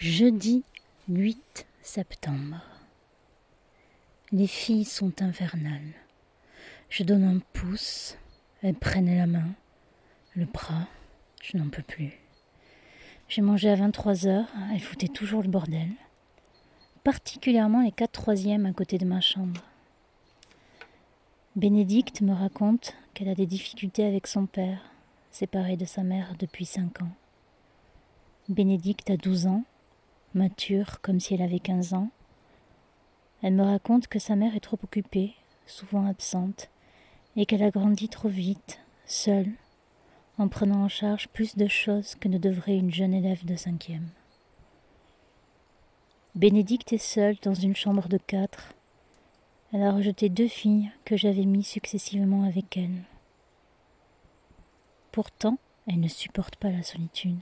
Jeudi 8 septembre. Les filles sont infernales. Je donne un pouce, elles prennent la main, le bras, je n'en peux plus. J'ai mangé à 23 heures, elles foutaient toujours le bordel, particulièrement les quatre troisièmes à côté de ma chambre. Bénédicte me raconte qu'elle a des difficultés avec son père, séparé de sa mère depuis cinq ans. Bénédicte a 12 ans mature comme si elle avait quinze ans. Elle me raconte que sa mère est trop occupée, souvent absente, et qu'elle a grandi trop vite, seule, en prenant en charge plus de choses que ne devrait une jeune élève de cinquième. Bénédicte est seule dans une chambre de quatre. Elle a rejeté deux filles que j'avais mis successivement avec elle. Pourtant, elle ne supporte pas la solitude.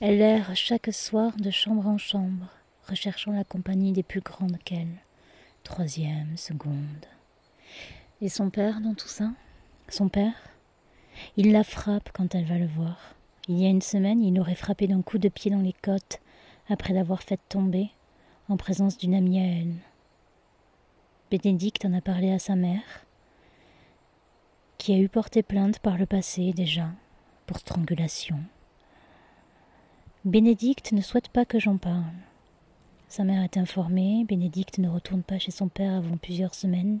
Elle erre chaque soir de chambre en chambre, recherchant la compagnie des plus grandes qu'elle, troisième, seconde. Et son père dans tout ça? Son père? Il la frappe quand elle va le voir. Il y a une semaine, il l'aurait frappé d'un coup de pied dans les côtes, après l'avoir faite tomber, en présence d'une amie à elle. Bénédicte en a parlé à sa mère, qui a eu porté plainte par le passé déjà, pour strangulation. Bénédicte ne souhaite pas que j'en parle. Sa mère est informée, Bénédicte ne retourne pas chez son père avant plusieurs semaines.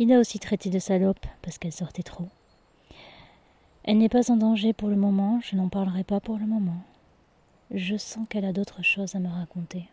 Il a aussi traité de salope parce qu'elle sortait trop. Elle n'est pas en danger pour le moment, je n'en parlerai pas pour le moment. Je sens qu'elle a d'autres choses à me raconter.